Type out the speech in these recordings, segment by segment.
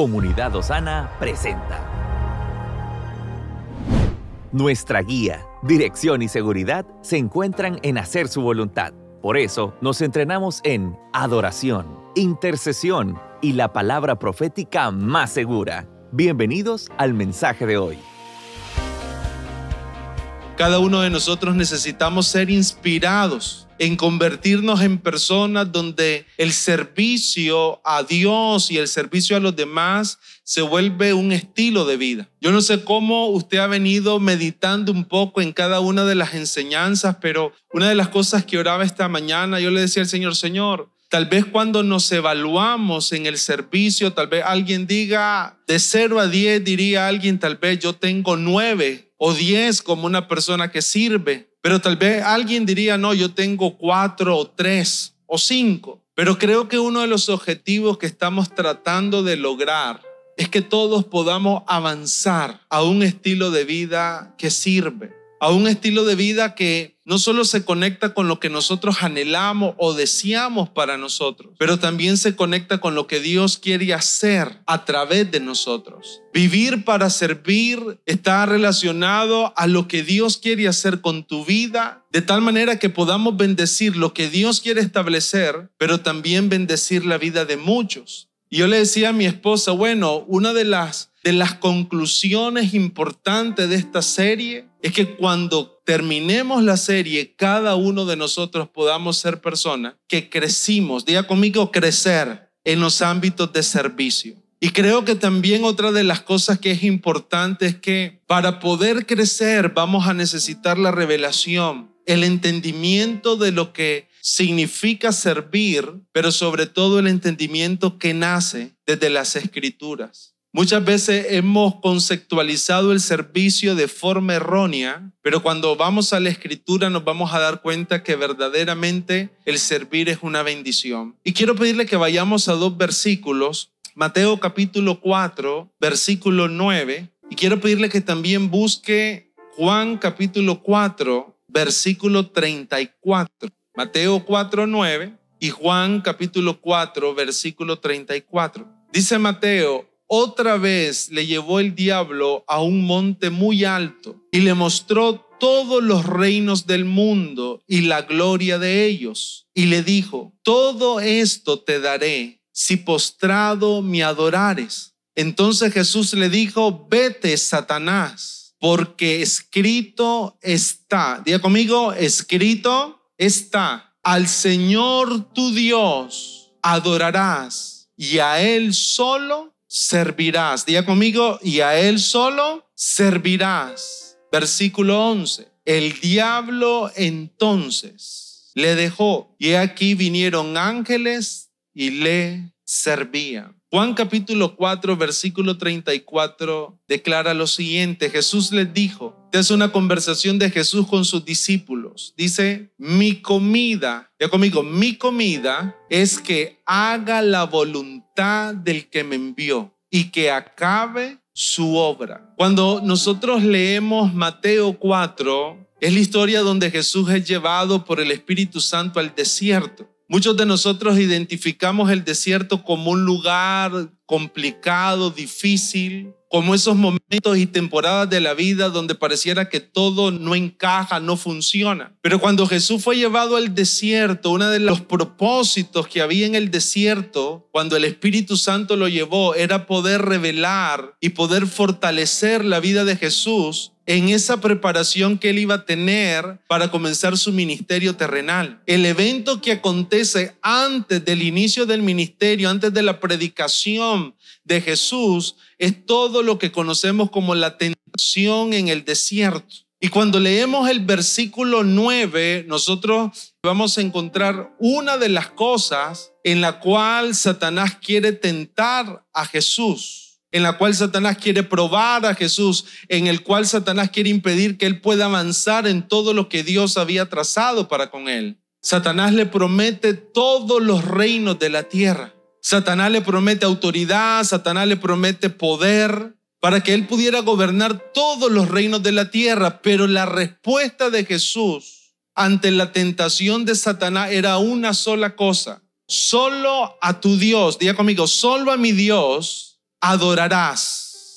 Comunidad Osana presenta. Nuestra guía, dirección y seguridad se encuentran en hacer su voluntad. Por eso nos entrenamos en adoración, intercesión y la palabra profética más segura. Bienvenidos al mensaje de hoy. Cada uno de nosotros necesitamos ser inspirados en convertirnos en personas donde el servicio a Dios y el servicio a los demás se vuelve un estilo de vida. Yo no sé cómo usted ha venido meditando un poco en cada una de las enseñanzas, pero una de las cosas que oraba esta mañana, yo le decía al Señor, Señor, Tal vez cuando nos evaluamos en el servicio, tal vez alguien diga de 0 a 10, diría alguien, tal vez yo tengo 9 o 10 como una persona que sirve. Pero tal vez alguien diría, no, yo tengo cuatro o tres o cinco. Pero creo que uno de los objetivos que estamos tratando de lograr es que todos podamos avanzar a un estilo de vida que sirve, a un estilo de vida que no solo se conecta con lo que nosotros anhelamos o deseamos para nosotros, pero también se conecta con lo que Dios quiere hacer a través de nosotros. Vivir para servir está relacionado a lo que Dios quiere hacer con tu vida, de tal manera que podamos bendecir lo que Dios quiere establecer, pero también bendecir la vida de muchos. Y yo le decía a mi esposa, bueno, una de las de las conclusiones importantes de esta serie es que cuando terminemos la serie, cada uno de nosotros podamos ser personas que crecimos, diga conmigo, crecer en los ámbitos de servicio. Y creo que también otra de las cosas que es importante es que para poder crecer vamos a necesitar la revelación, el entendimiento de lo que significa servir, pero sobre todo el entendimiento que nace desde las escrituras. Muchas veces hemos conceptualizado el servicio de forma errónea, pero cuando vamos a la escritura nos vamos a dar cuenta que verdaderamente el servir es una bendición. Y quiero pedirle que vayamos a dos versículos, Mateo capítulo 4, versículo 9, y quiero pedirle que también busque Juan capítulo 4, versículo 34. Mateo 4, 9 y Juan capítulo 4, versículo 34. Dice Mateo, otra vez le llevó el diablo a un monte muy alto y le mostró todos los reinos del mundo y la gloria de ellos. Y le dijo, todo esto te daré si postrado me adorares. Entonces Jesús le dijo, vete, Satanás, porque escrito está. Diga conmigo, escrito está. Al Señor tu Dios adorarás y a Él solo servirás. Diga conmigo, y a él solo servirás. Versículo 11. El diablo entonces le dejó y aquí vinieron ángeles y le servían. Juan capítulo 4, versículo 34 declara lo siguiente. Jesús les dijo, es una conversación de Jesús con sus discípulos. Dice, mi comida, ya conmigo, mi comida es que haga la voluntad del que me envió y que acabe su obra. Cuando nosotros leemos Mateo 4, es la historia donde Jesús es llevado por el Espíritu Santo al desierto. Muchos de nosotros identificamos el desierto como un lugar complicado, difícil, como esos momentos y temporadas de la vida donde pareciera que todo no encaja, no funciona. Pero cuando Jesús fue llevado al desierto, uno de los propósitos que había en el desierto, cuando el Espíritu Santo lo llevó, era poder revelar y poder fortalecer la vida de Jesús en esa preparación que él iba a tener para comenzar su ministerio terrenal. El evento que acontece antes del inicio del ministerio, antes de la predicación de Jesús, es todo lo que conocemos como la tentación en el desierto. Y cuando leemos el versículo 9, nosotros vamos a encontrar una de las cosas en la cual Satanás quiere tentar a Jesús en la cual Satanás quiere probar a Jesús, en el cual Satanás quiere impedir que él pueda avanzar en todo lo que Dios había trazado para con él. Satanás le promete todos los reinos de la tierra. Satanás le promete autoridad, Satanás le promete poder para que él pudiera gobernar todos los reinos de la tierra. Pero la respuesta de Jesús ante la tentación de Satanás era una sola cosa. Solo a tu Dios, diga conmigo, solo a mi Dios adorarás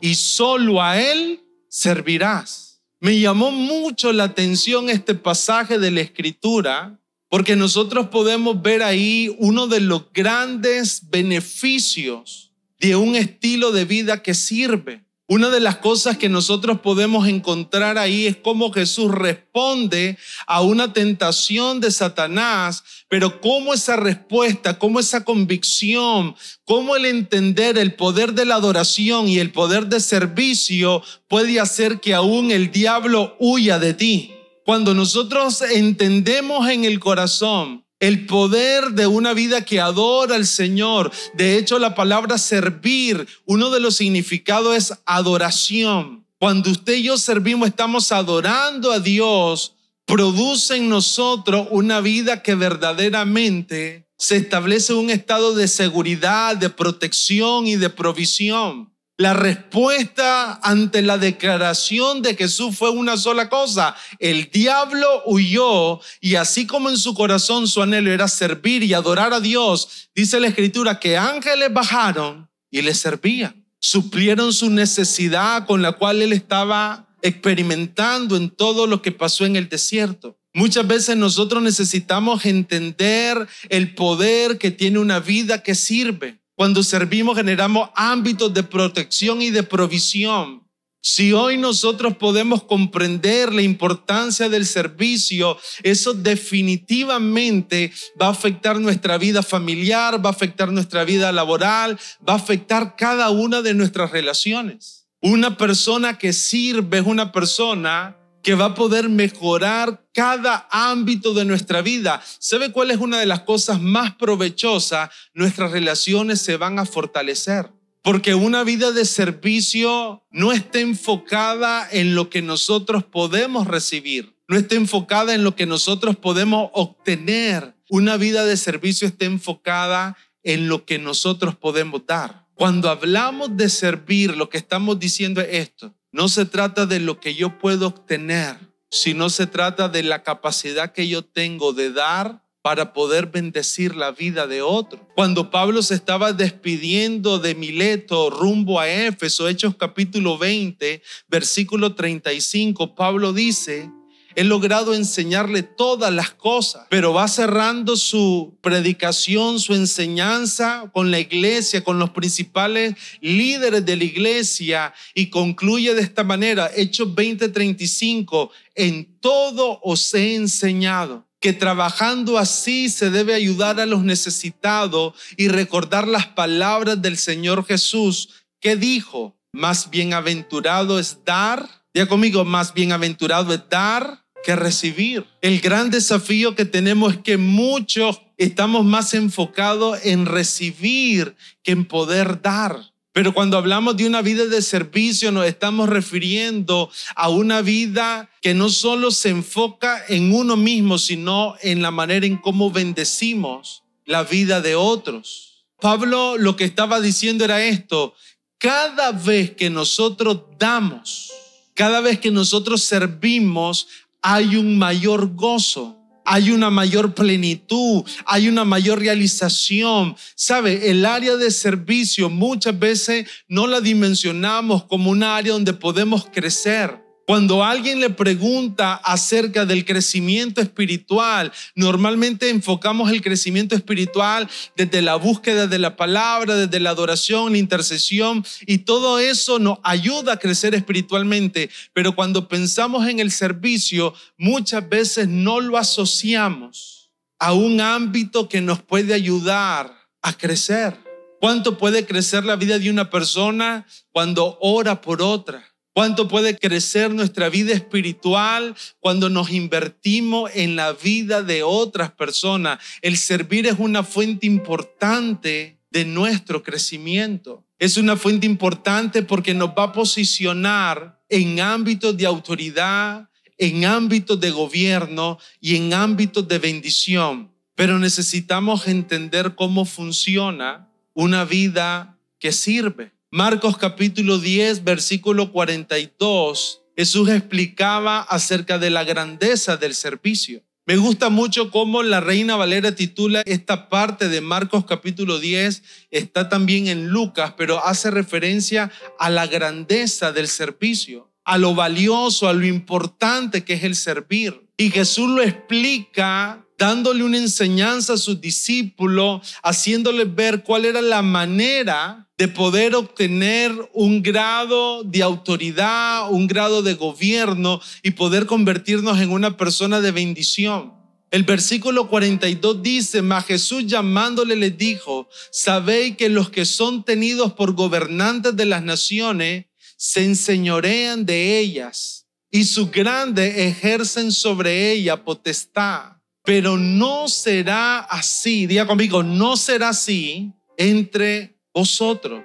y solo a Él servirás. Me llamó mucho la atención este pasaje de la Escritura porque nosotros podemos ver ahí uno de los grandes beneficios de un estilo de vida que sirve. Una de las cosas que nosotros podemos encontrar ahí es cómo Jesús responde a una tentación de Satanás, pero cómo esa respuesta, cómo esa convicción, cómo el entender el poder de la adoración y el poder de servicio puede hacer que aún el diablo huya de ti. Cuando nosotros entendemos en el corazón el poder de una vida que adora al Señor. De hecho, la palabra servir, uno de los significados es adoración. Cuando usted y yo servimos, estamos adorando a Dios, produce en nosotros una vida que verdaderamente se establece un estado de seguridad, de protección y de provisión. La respuesta ante la declaración de Jesús fue una sola cosa. El diablo huyó y así como en su corazón su anhelo era servir y adorar a Dios, dice la escritura que ángeles bajaron y le servían. Suplieron su necesidad con la cual él estaba experimentando en todo lo que pasó en el desierto. Muchas veces nosotros necesitamos entender el poder que tiene una vida que sirve. Cuando servimos generamos ámbitos de protección y de provisión. Si hoy nosotros podemos comprender la importancia del servicio, eso definitivamente va a afectar nuestra vida familiar, va a afectar nuestra vida laboral, va a afectar cada una de nuestras relaciones. Una persona que sirve es una persona que va a poder mejorar cada ámbito de nuestra vida. ¿Sabe cuál es una de las cosas más provechosas? Nuestras relaciones se van a fortalecer. Porque una vida de servicio no está enfocada en lo que nosotros podemos recibir, no está enfocada en lo que nosotros podemos obtener. Una vida de servicio está enfocada en lo que nosotros podemos dar. Cuando hablamos de servir, lo que estamos diciendo es esto. No se trata de lo que yo puedo obtener, sino se trata de la capacidad que yo tengo de dar para poder bendecir la vida de otro. Cuando Pablo se estaba despidiendo de Mileto rumbo a Éfeso, Hechos capítulo 20, versículo 35, Pablo dice, he logrado enseñarle todas las cosas, pero va cerrando su predicación, su enseñanza con la iglesia, con los principales líderes de la iglesia y concluye de esta manera, Hechos 20:35, en todo os he enseñado que trabajando así se debe ayudar a los necesitados y recordar las palabras del Señor Jesús que dijo, más bienaventurado es dar, ya conmigo, más bienaventurado es dar que recibir. El gran desafío que tenemos es que muchos estamos más enfocados en recibir que en poder dar. Pero cuando hablamos de una vida de servicio nos estamos refiriendo a una vida que no solo se enfoca en uno mismo, sino en la manera en cómo bendecimos la vida de otros. Pablo lo que estaba diciendo era esto, cada vez que nosotros damos, cada vez que nosotros servimos, hay un mayor gozo, hay una mayor plenitud, hay una mayor realización. ¿Sabe? El área de servicio muchas veces no la dimensionamos como un área donde podemos crecer. Cuando alguien le pregunta acerca del crecimiento espiritual, normalmente enfocamos el crecimiento espiritual desde la búsqueda de la palabra, desde la adoración, la intercesión, y todo eso nos ayuda a crecer espiritualmente. Pero cuando pensamos en el servicio, muchas veces no lo asociamos a un ámbito que nos puede ayudar a crecer. ¿Cuánto puede crecer la vida de una persona cuando ora por otra? Cuánto puede crecer nuestra vida espiritual cuando nos invertimos en la vida de otras personas. El servir es una fuente importante de nuestro crecimiento. Es una fuente importante porque nos va a posicionar en ámbitos de autoridad, en ámbitos de gobierno y en ámbitos de bendición. Pero necesitamos entender cómo funciona una vida que sirve. Marcos capítulo 10, versículo 42, Jesús explicaba acerca de la grandeza del servicio. Me gusta mucho cómo la Reina Valera titula esta parte de Marcos capítulo 10, está también en Lucas, pero hace referencia a la grandeza del servicio, a lo valioso, a lo importante que es el servir. Y Jesús lo explica dándole una enseñanza a sus discípulos, haciéndoles ver cuál era la manera de poder obtener un grado de autoridad, un grado de gobierno y poder convertirnos en una persona de bendición. El versículo 42 dice, mas Jesús llamándole les dijo, sabéis que los que son tenidos por gobernantes de las naciones se enseñorean de ellas y sus grandes ejercen sobre ella potestad. Pero no será así, diga conmigo, no será así entre vosotros,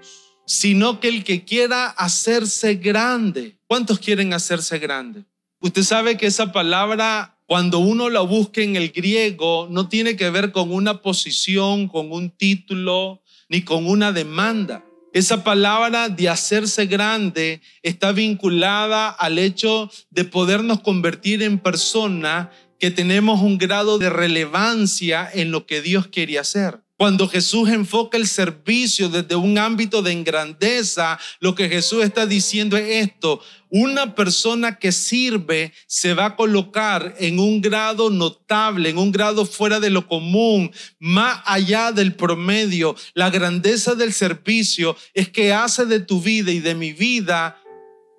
sino que el que quiera hacerse grande. ¿Cuántos quieren hacerse grande? Usted sabe que esa palabra, cuando uno la busca en el griego, no tiene que ver con una posición, con un título, ni con una demanda. Esa palabra de hacerse grande está vinculada al hecho de podernos convertir en personas que tenemos un grado de relevancia en lo que Dios quiere hacer. Cuando Jesús enfoca el servicio desde un ámbito de grandeza, lo que Jesús está diciendo es esto. Una persona que sirve se va a colocar en un grado notable, en un grado fuera de lo común, más allá del promedio. La grandeza del servicio es que hace de tu vida y de mi vida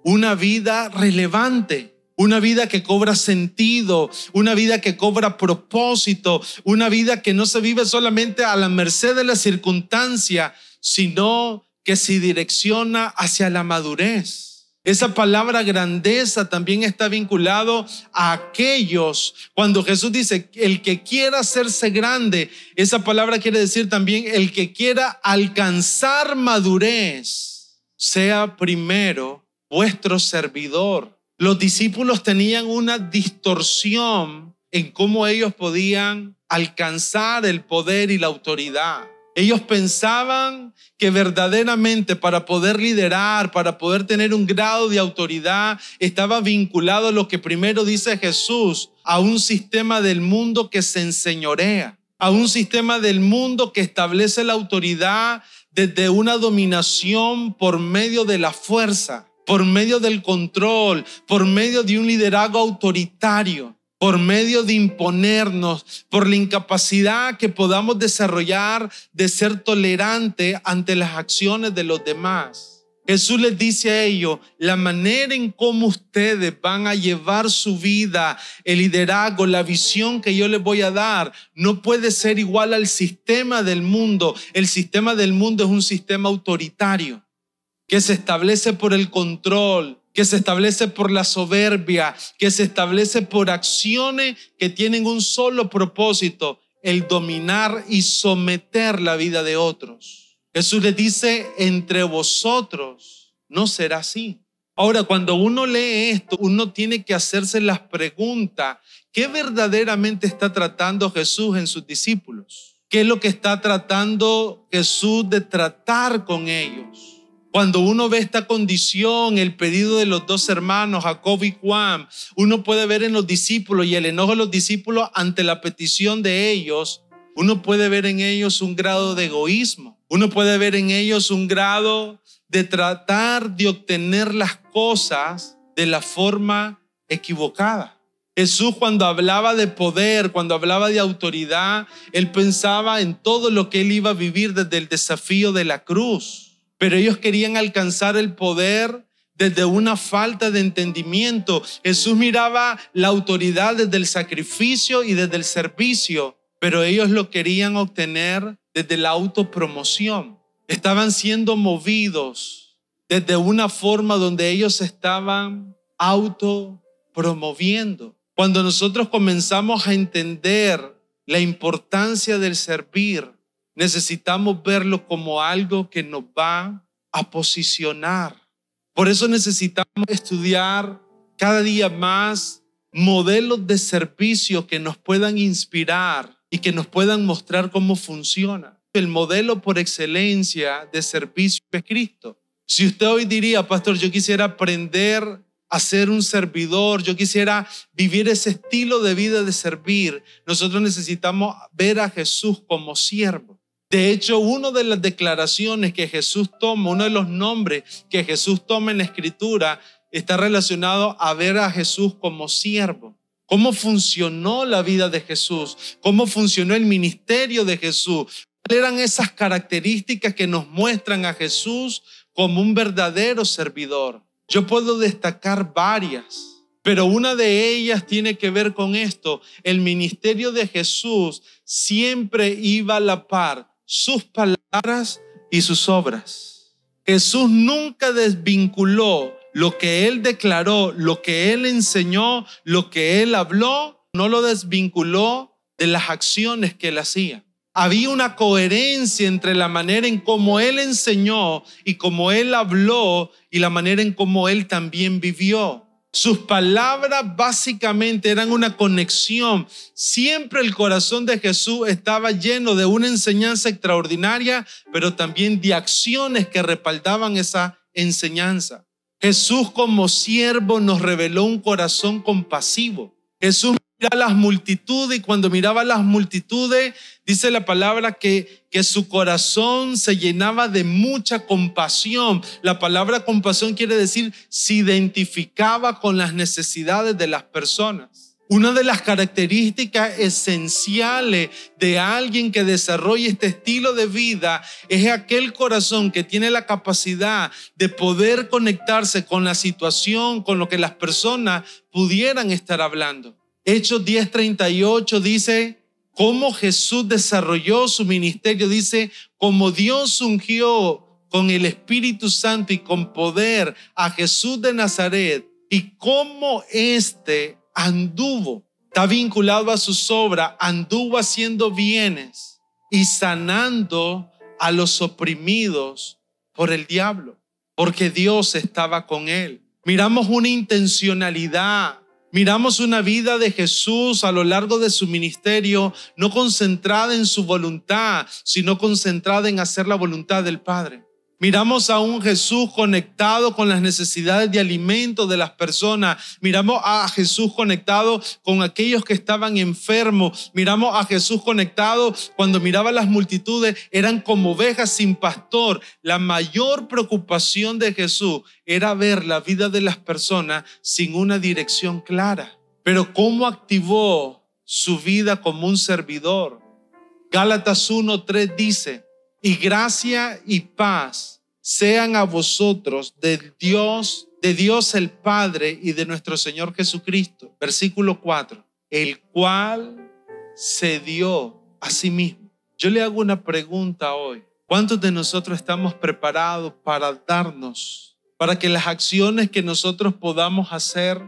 una vida relevante una vida que cobra sentido, una vida que cobra propósito, una vida que no se vive solamente a la merced de la circunstancia, sino que se direcciona hacia la madurez. Esa palabra grandeza también está vinculado a aquellos. Cuando Jesús dice, el que quiera hacerse grande, esa palabra quiere decir también el que quiera alcanzar madurez, sea primero vuestro servidor. Los discípulos tenían una distorsión en cómo ellos podían alcanzar el poder y la autoridad. Ellos pensaban que verdaderamente para poder liderar, para poder tener un grado de autoridad, estaba vinculado a lo que primero dice Jesús, a un sistema del mundo que se enseñorea, a un sistema del mundo que establece la autoridad desde una dominación por medio de la fuerza por medio del control, por medio de un liderazgo autoritario, por medio de imponernos, por la incapacidad que podamos desarrollar de ser tolerante ante las acciones de los demás. Jesús les dice a ellos, la manera en cómo ustedes van a llevar su vida, el liderazgo, la visión que yo les voy a dar, no puede ser igual al sistema del mundo. El sistema del mundo es un sistema autoritario que se establece por el control, que se establece por la soberbia, que se establece por acciones que tienen un solo propósito, el dominar y someter la vida de otros. Jesús le dice, entre vosotros no será así. Ahora, cuando uno lee esto, uno tiene que hacerse las preguntas, ¿qué verdaderamente está tratando Jesús en sus discípulos? ¿Qué es lo que está tratando Jesús de tratar con ellos? Cuando uno ve esta condición, el pedido de los dos hermanos, Jacob y Juan, uno puede ver en los discípulos y el enojo de los discípulos ante la petición de ellos, uno puede ver en ellos un grado de egoísmo, uno puede ver en ellos un grado de tratar de obtener las cosas de la forma equivocada. Jesús cuando hablaba de poder, cuando hablaba de autoridad, él pensaba en todo lo que él iba a vivir desde el desafío de la cruz pero ellos querían alcanzar el poder desde una falta de entendimiento. Jesús miraba la autoridad desde el sacrificio y desde el servicio, pero ellos lo querían obtener desde la autopromoción. Estaban siendo movidos desde una forma donde ellos estaban autopromoviendo. Cuando nosotros comenzamos a entender la importancia del servir, necesitamos verlo como algo que nos va a posicionar. Por eso necesitamos estudiar cada día más modelos de servicio que nos puedan inspirar y que nos puedan mostrar cómo funciona. El modelo por excelencia de servicio es Cristo. Si usted hoy diría, pastor, yo quisiera aprender a ser un servidor, yo quisiera vivir ese estilo de vida de servir, nosotros necesitamos ver a Jesús como siervo. De hecho, una de las declaraciones que Jesús toma, uno de los nombres que Jesús toma en la escritura, está relacionado a ver a Jesús como siervo. ¿Cómo funcionó la vida de Jesús? ¿Cómo funcionó el ministerio de Jesús? ¿Cuáles eran esas características que nos muestran a Jesús como un verdadero servidor? Yo puedo destacar varias, pero una de ellas tiene que ver con esto. El ministerio de Jesús siempre iba a la par sus palabras y sus obras. Jesús nunca desvinculó lo que él declaró, lo que él enseñó, lo que él habló, no lo desvinculó de las acciones que él hacía. Había una coherencia entre la manera en cómo él enseñó y cómo él habló y la manera en cómo él también vivió. Sus palabras básicamente eran una conexión. Siempre el corazón de Jesús estaba lleno de una enseñanza extraordinaria, pero también de acciones que respaldaban esa enseñanza. Jesús como siervo nos reveló un corazón compasivo. Jesús a las multitudes y cuando miraba a las multitudes, dice la palabra que, que su corazón se llenaba de mucha compasión. La palabra compasión quiere decir se identificaba con las necesidades de las personas. Una de las características esenciales de alguien que desarrolla este estilo de vida es aquel corazón que tiene la capacidad de poder conectarse con la situación, con lo que las personas pudieran estar hablando. Hechos 10:38 dice, cómo Jesús desarrolló su ministerio, dice, como Dios ungió con el Espíritu Santo y con poder a Jesús de Nazaret y cómo éste anduvo, está vinculado a sus obras, anduvo haciendo bienes y sanando a los oprimidos por el diablo, porque Dios estaba con él. Miramos una intencionalidad Miramos una vida de Jesús a lo largo de su ministerio, no concentrada en su voluntad, sino concentrada en hacer la voluntad del Padre. Miramos a un Jesús conectado con las necesidades de alimento de las personas. Miramos a Jesús conectado con aquellos que estaban enfermos. Miramos a Jesús conectado cuando miraba las multitudes, eran como ovejas sin pastor. La mayor preocupación de Jesús era ver la vida de las personas sin una dirección clara. Pero ¿cómo activó su vida como un servidor? Gálatas 1.3 dice, y gracia y paz sean a vosotros del Dios, de Dios el Padre y de nuestro Señor Jesucristo. Versículo 4, el cual se dio a sí mismo. Yo le hago una pregunta hoy. ¿Cuántos de nosotros estamos preparados para darnos, para que las acciones que nosotros podamos hacer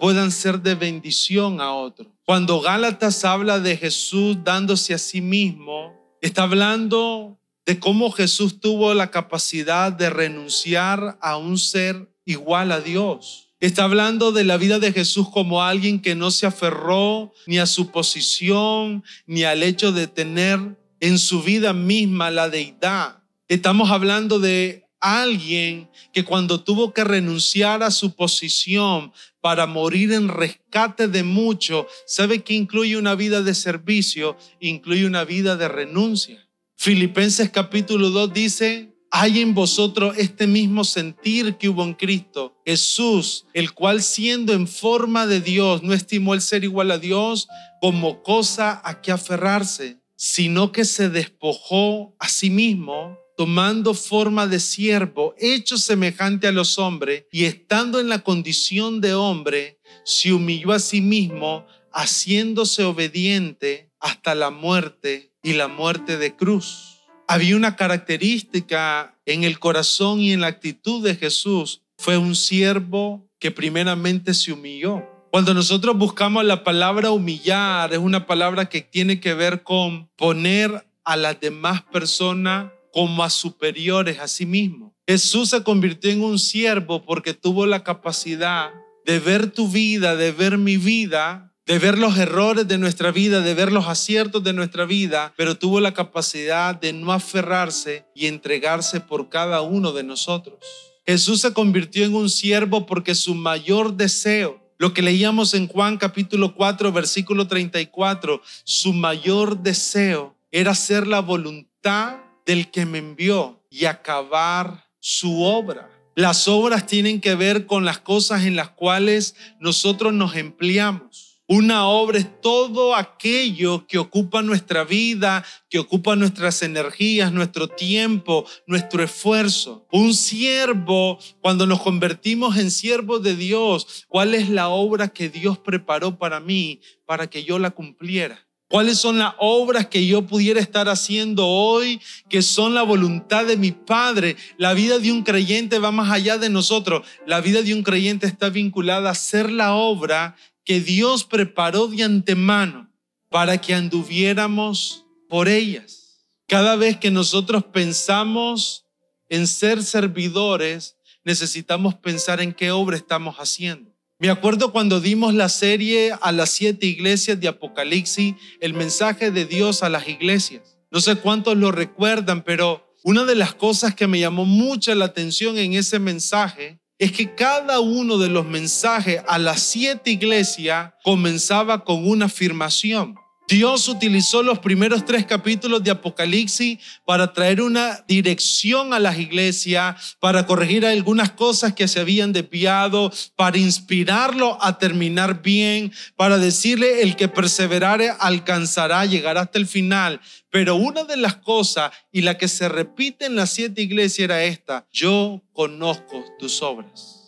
puedan ser de bendición a otros? Cuando Gálatas habla de Jesús dándose a sí mismo, Está hablando de cómo Jesús tuvo la capacidad de renunciar a un ser igual a Dios. Está hablando de la vida de Jesús como alguien que no se aferró ni a su posición, ni al hecho de tener en su vida misma la deidad. Estamos hablando de alguien que cuando tuvo que renunciar a su posición para morir en rescate de mucho, sabe que incluye una vida de servicio, incluye una vida de renuncia. Filipenses capítulo 2 dice, hay en vosotros este mismo sentir que hubo en Cristo. Jesús, el cual siendo en forma de Dios, no estimó el ser igual a Dios como cosa a que aferrarse, sino que se despojó a sí mismo tomando forma de siervo, hecho semejante a los hombres, y estando en la condición de hombre, se humilló a sí mismo, haciéndose obediente hasta la muerte y la muerte de cruz. Había una característica en el corazón y en la actitud de Jesús. Fue un siervo que primeramente se humilló. Cuando nosotros buscamos la palabra humillar, es una palabra que tiene que ver con poner a las demás personas como a superiores a sí mismo. Jesús se convirtió en un siervo porque tuvo la capacidad de ver tu vida, de ver mi vida, de ver los errores de nuestra vida, de ver los aciertos de nuestra vida, pero tuvo la capacidad de no aferrarse y entregarse por cada uno de nosotros. Jesús se convirtió en un siervo porque su mayor deseo, lo que leíamos en Juan capítulo 4, versículo 34, su mayor deseo era hacer la voluntad del que me envió y acabar su obra. Las obras tienen que ver con las cosas en las cuales nosotros nos empleamos. Una obra es todo aquello que ocupa nuestra vida, que ocupa nuestras energías, nuestro tiempo, nuestro esfuerzo. Un siervo, cuando nos convertimos en siervos de Dios, ¿cuál es la obra que Dios preparó para mí para que yo la cumpliera? ¿Cuáles son las obras que yo pudiera estar haciendo hoy que son la voluntad de mi Padre? La vida de un creyente va más allá de nosotros. La vida de un creyente está vinculada a hacer la obra que Dios preparó de antemano para que anduviéramos por ellas. Cada vez que nosotros pensamos en ser servidores, necesitamos pensar en qué obra estamos haciendo. Me acuerdo cuando dimos la serie a las siete iglesias de Apocalipsis, el mensaje de Dios a las iglesias. No sé cuántos lo recuerdan, pero una de las cosas que me llamó mucha la atención en ese mensaje es que cada uno de los mensajes a las siete iglesias comenzaba con una afirmación. Dios utilizó los primeros tres capítulos de Apocalipsis para traer una dirección a las iglesias, para corregir algunas cosas que se habían desviado, para inspirarlo a terminar bien, para decirle el que perseverare alcanzará, llegará hasta el final. Pero una de las cosas y la que se repite en las siete iglesias era esta, yo conozco tus obras.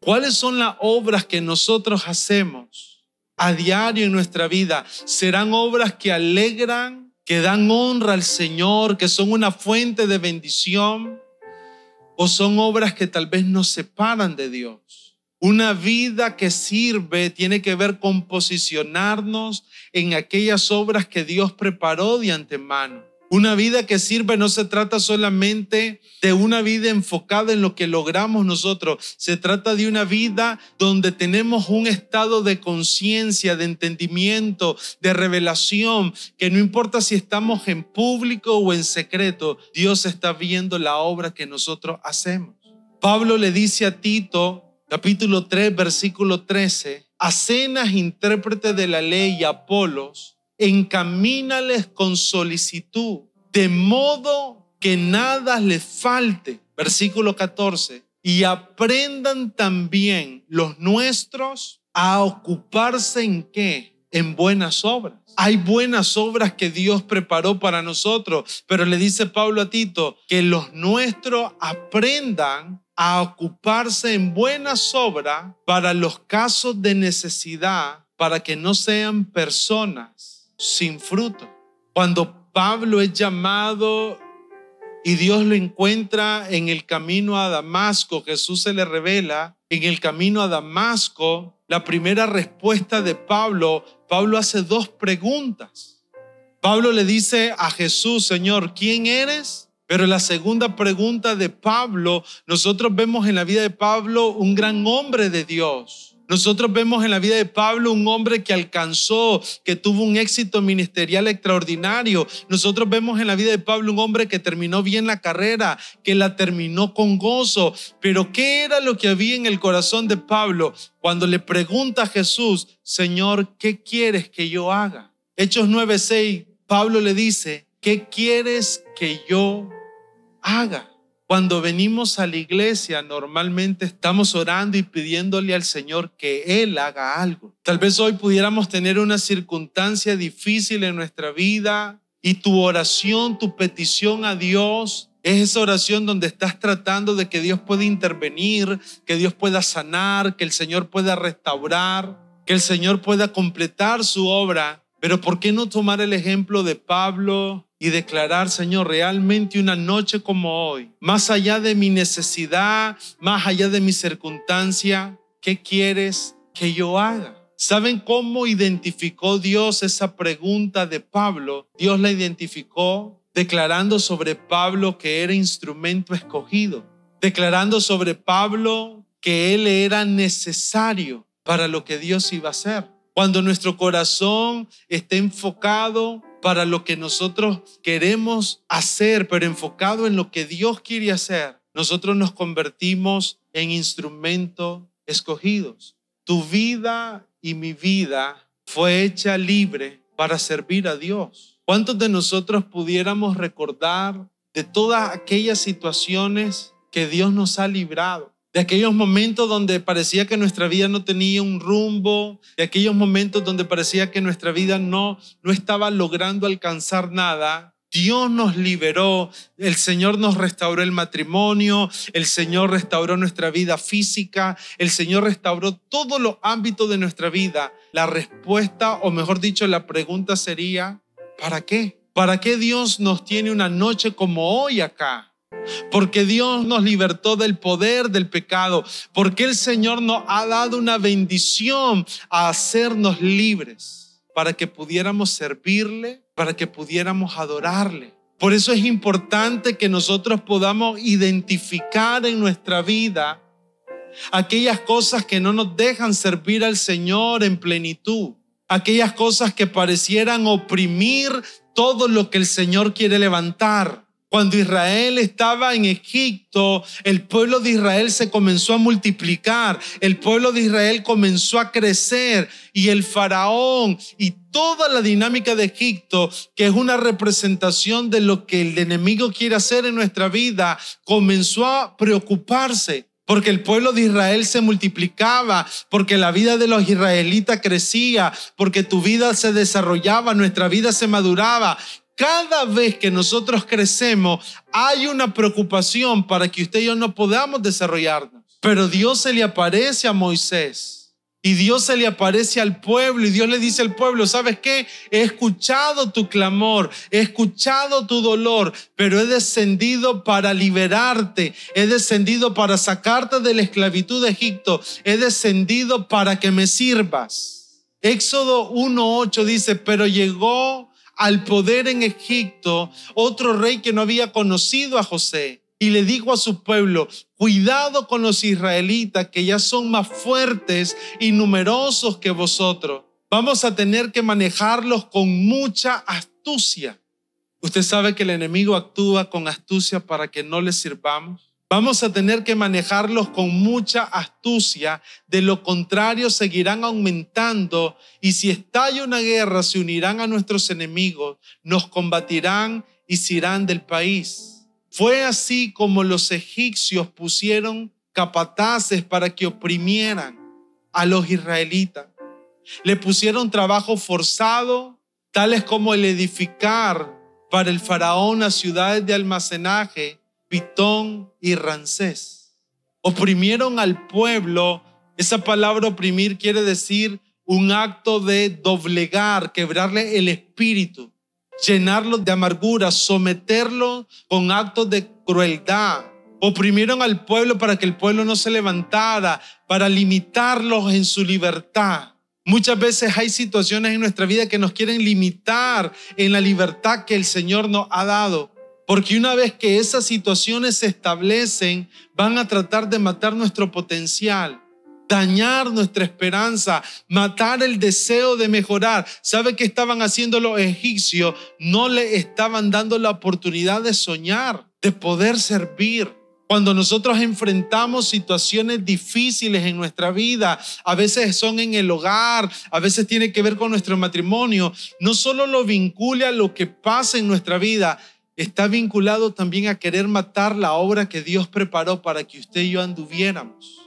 ¿Cuáles son las obras que nosotros hacemos? A diario en nuestra vida serán obras que alegran, que dan honra al Señor, que son una fuente de bendición, o son obras que tal vez nos separan de Dios. Una vida que sirve tiene que ver con posicionarnos en aquellas obras que Dios preparó de antemano. Una vida que sirve no se trata solamente de una vida enfocada en lo que logramos nosotros, se trata de una vida donde tenemos un estado de conciencia, de entendimiento, de revelación, que no importa si estamos en público o en secreto, Dios está viendo la obra que nosotros hacemos. Pablo le dice a Tito, capítulo 3, versículo 13, a cenas intérprete de la ley y Apolos, encamínales con solicitud, de modo que nada les falte. Versículo 14. Y aprendan también los nuestros a ocuparse en qué? En buenas obras. Hay buenas obras que Dios preparó para nosotros, pero le dice Pablo a Tito que los nuestros aprendan a ocuparse en buenas obras para los casos de necesidad, para que no sean personas sin fruto. Cuando Pablo es llamado y Dios lo encuentra en el camino a Damasco, Jesús se le revela en el camino a Damasco, la primera respuesta de Pablo, Pablo hace dos preguntas. Pablo le dice a Jesús, Señor, ¿quién eres? Pero la segunda pregunta de Pablo, nosotros vemos en la vida de Pablo un gran hombre de Dios nosotros vemos en la vida de Pablo un hombre que alcanzó, que tuvo un éxito ministerial extraordinario. Nosotros vemos en la vida de Pablo un hombre que terminó bien la carrera, que la terminó con gozo. Pero ¿qué era lo que había en el corazón de Pablo cuando le pregunta a Jesús, Señor, ¿qué quieres que yo haga? Hechos 9:6, Pablo le dice, ¿qué quieres que yo haga? Cuando venimos a la iglesia, normalmente estamos orando y pidiéndole al Señor que Él haga algo. Tal vez hoy pudiéramos tener una circunstancia difícil en nuestra vida y tu oración, tu petición a Dios es esa oración donde estás tratando de que Dios pueda intervenir, que Dios pueda sanar, que el Señor pueda restaurar, que el Señor pueda completar su obra. Pero ¿por qué no tomar el ejemplo de Pablo, y declarar, Señor, realmente una noche como hoy, más allá de mi necesidad, más allá de mi circunstancia, ¿qué quieres que yo haga? ¿Saben cómo identificó Dios esa pregunta de Pablo? Dios la identificó declarando sobre Pablo que era instrumento escogido, declarando sobre Pablo que él era necesario para lo que Dios iba a hacer. Cuando nuestro corazón esté enfocado para lo que nosotros queremos hacer, pero enfocado en lo que Dios quiere hacer, nosotros nos convertimos en instrumentos escogidos. Tu vida y mi vida fue hecha libre para servir a Dios. ¿Cuántos de nosotros pudiéramos recordar de todas aquellas situaciones que Dios nos ha librado? De aquellos momentos donde parecía que nuestra vida no tenía un rumbo, de aquellos momentos donde parecía que nuestra vida no, no estaba logrando alcanzar nada, Dios nos liberó, el Señor nos restauró el matrimonio, el Señor restauró nuestra vida física, el Señor restauró todos los ámbitos de nuestra vida. La respuesta, o mejor dicho, la pregunta sería, ¿para qué? ¿Para qué Dios nos tiene una noche como hoy acá? Porque Dios nos libertó del poder del pecado, porque el Señor nos ha dado una bendición a hacernos libres para que pudiéramos servirle para que pudiéramos adorarle. Por eso es importante que nosotros podamos identificar en nuestra vida aquellas cosas que no nos dejan servir al Señor en plenitud, aquellas cosas que parecieran oprimir todo lo que el Señor quiere levantar. Cuando Israel estaba en Egipto, el pueblo de Israel se comenzó a multiplicar, el pueblo de Israel comenzó a crecer y el faraón y toda la dinámica de Egipto, que es una representación de lo que el enemigo quiere hacer en nuestra vida, comenzó a preocuparse porque el pueblo de Israel se multiplicaba, porque la vida de los israelitas crecía, porque tu vida se desarrollaba, nuestra vida se maduraba cada vez que nosotros crecemos, hay una preocupación para que usted y yo no podamos desarrollarnos. Pero Dios se le aparece a Moisés y Dios se le aparece al pueblo y Dios le dice al pueblo, ¿sabes qué? He escuchado tu clamor, he escuchado tu dolor, pero he descendido para liberarte, he descendido para sacarte de la esclavitud de Egipto, he descendido para que me sirvas. Éxodo 1.8 dice, pero llegó al poder en Egipto otro rey que no había conocido a José y le dijo a su pueblo, cuidado con los israelitas que ya son más fuertes y numerosos que vosotros. Vamos a tener que manejarlos con mucha astucia. Usted sabe que el enemigo actúa con astucia para que no le sirvamos. Vamos a tener que manejarlos con mucha astucia, de lo contrario seguirán aumentando y si estalla una guerra se unirán a nuestros enemigos, nos combatirán y se irán del país. Fue así como los egipcios pusieron capataces para que oprimieran a los israelitas. Le pusieron trabajo forzado, tales como el edificar para el faraón las ciudades de almacenaje Pitón y Rancés. Oprimieron al pueblo. Esa palabra oprimir quiere decir un acto de doblegar, quebrarle el espíritu, llenarlo de amargura, someterlo con actos de crueldad. Oprimieron al pueblo para que el pueblo no se levantara, para limitarlos en su libertad. Muchas veces hay situaciones en nuestra vida que nos quieren limitar en la libertad que el Señor nos ha dado. Porque una vez que esas situaciones se establecen, van a tratar de matar nuestro potencial, dañar nuestra esperanza, matar el deseo de mejorar. ¿Sabe qué estaban haciendo los egipcios? No le estaban dando la oportunidad de soñar, de poder servir. Cuando nosotros enfrentamos situaciones difíciles en nuestra vida, a veces son en el hogar, a veces tiene que ver con nuestro matrimonio, no solo lo vincula a lo que pasa en nuestra vida, está vinculado también a querer matar la obra que Dios preparó para que usted y yo anduviéramos.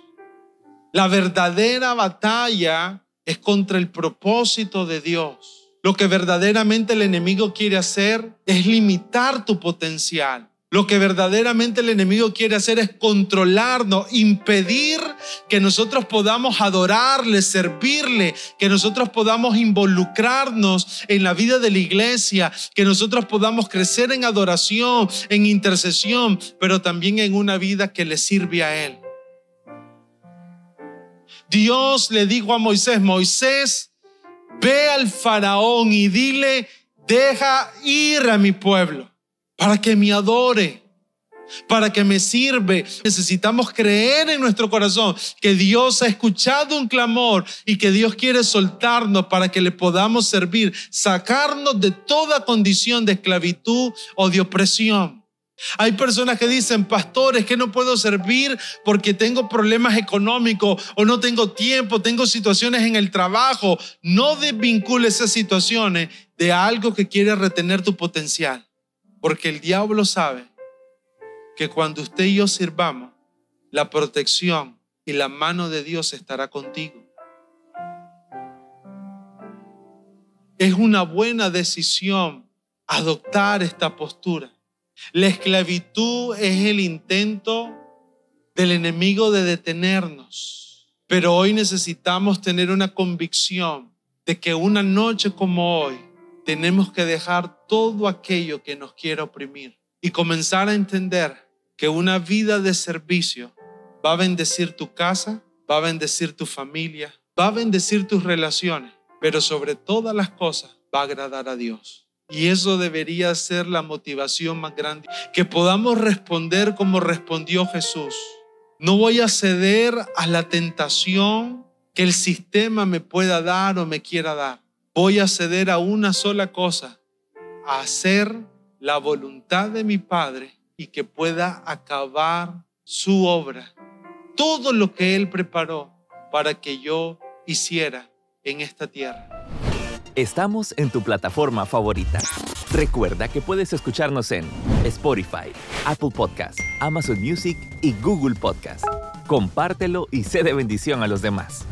La verdadera batalla es contra el propósito de Dios. Lo que verdaderamente el enemigo quiere hacer es limitar tu potencial. Lo que verdaderamente el enemigo quiere hacer es controlarnos, impedir que nosotros podamos adorarle, servirle, que nosotros podamos involucrarnos en la vida de la iglesia, que nosotros podamos crecer en adoración, en intercesión, pero también en una vida que le sirve a Él. Dios le dijo a Moisés, Moisés, ve al faraón y dile, deja ir a mi pueblo para que me adore, para que me sirve. Necesitamos creer en nuestro corazón que Dios ha escuchado un clamor y que Dios quiere soltarnos para que le podamos servir, sacarnos de toda condición de esclavitud o de opresión. Hay personas que dicen, pastor, es que no puedo servir porque tengo problemas económicos o no tengo tiempo, tengo situaciones en el trabajo. No desvincules esas situaciones de algo que quiere retener tu potencial. Porque el diablo sabe que cuando usted y yo sirvamos, la protección y la mano de Dios estará contigo. Es una buena decisión adoptar esta postura. La esclavitud es el intento del enemigo de detenernos. Pero hoy necesitamos tener una convicción de que una noche como hoy tenemos que dejar todo aquello que nos quiera oprimir y comenzar a entender que una vida de servicio va a bendecir tu casa, va a bendecir tu familia, va a bendecir tus relaciones, pero sobre todas las cosas va a agradar a Dios. Y eso debería ser la motivación más grande, que podamos responder como respondió Jesús. No voy a ceder a la tentación que el sistema me pueda dar o me quiera dar. Voy a ceder a una sola cosa, a hacer la voluntad de mi Padre y que pueda acabar su obra. Todo lo que Él preparó para que yo hiciera en esta tierra. Estamos en tu plataforma favorita. Recuerda que puedes escucharnos en Spotify, Apple Podcast, Amazon Music y Google Podcast. Compártelo y sé de bendición a los demás.